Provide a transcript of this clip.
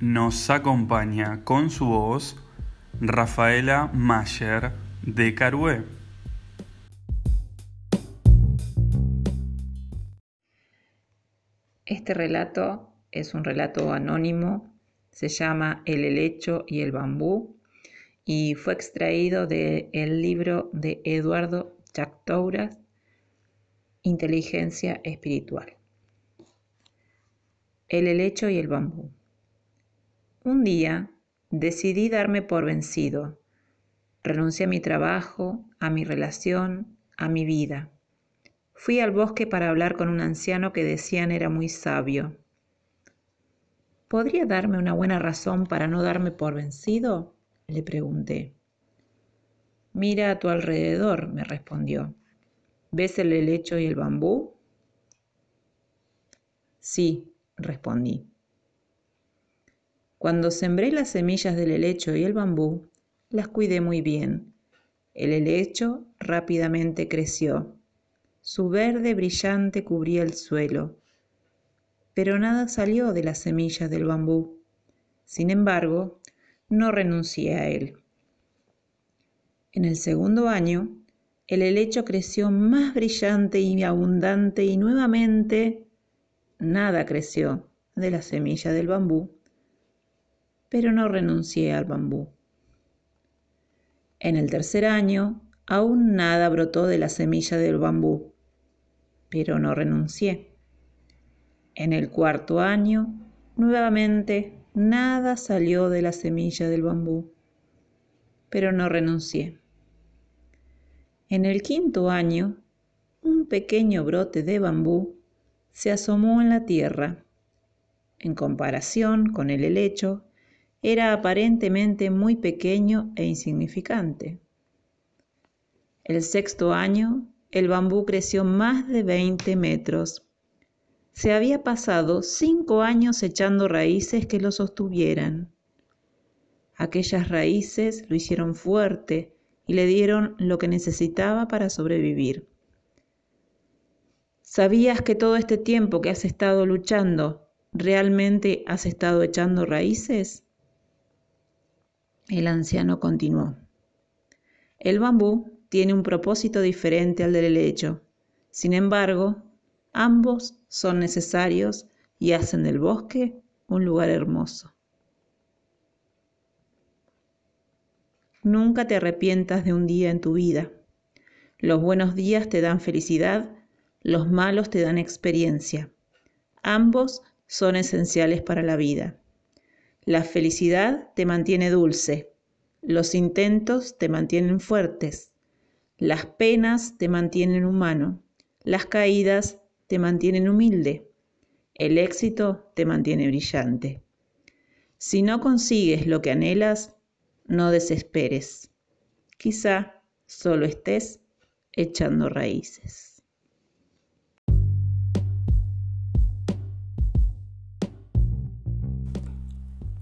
nos acompaña con su voz Rafaela Mayer de Carué. Este relato es un relato anónimo, se llama El helecho y el bambú y fue extraído del libro de Eduardo Chactouras, Inteligencia Espiritual. El helecho y el bambú. Un día decidí darme por vencido. Renuncié a mi trabajo, a mi relación, a mi vida. Fui al bosque para hablar con un anciano que decían era muy sabio. ¿Podría darme una buena razón para no darme por vencido? le pregunté. Mira a tu alrededor, me respondió. ¿Ves el helecho y el bambú? Sí, respondí. Cuando sembré las semillas del helecho y el bambú, las cuidé muy bien. El helecho rápidamente creció. Su verde brillante cubría el suelo. Pero nada salió de las semillas del bambú. Sin embargo, no renuncié a él. En el segundo año, el helecho creció más brillante y abundante y nuevamente nada creció de la semilla del bambú pero no renuncié al bambú. En el tercer año, aún nada brotó de la semilla del bambú, pero no renuncié. En el cuarto año, nuevamente, nada salió de la semilla del bambú, pero no renuncié. En el quinto año, un pequeño brote de bambú se asomó en la tierra. En comparación con el helecho, era aparentemente muy pequeño e insignificante. El sexto año, el bambú creció más de 20 metros. Se había pasado cinco años echando raíces que lo sostuvieran. Aquellas raíces lo hicieron fuerte y le dieron lo que necesitaba para sobrevivir. ¿Sabías que todo este tiempo que has estado luchando, realmente has estado echando raíces? El anciano continuó. El bambú tiene un propósito diferente al del helecho. Sin embargo, ambos son necesarios y hacen del bosque un lugar hermoso. Nunca te arrepientas de un día en tu vida. Los buenos días te dan felicidad, los malos te dan experiencia. Ambos son esenciales para la vida. La felicidad te mantiene dulce, los intentos te mantienen fuertes, las penas te mantienen humano, las caídas te mantienen humilde, el éxito te mantiene brillante. Si no consigues lo que anhelas, no desesperes. Quizá solo estés echando raíces.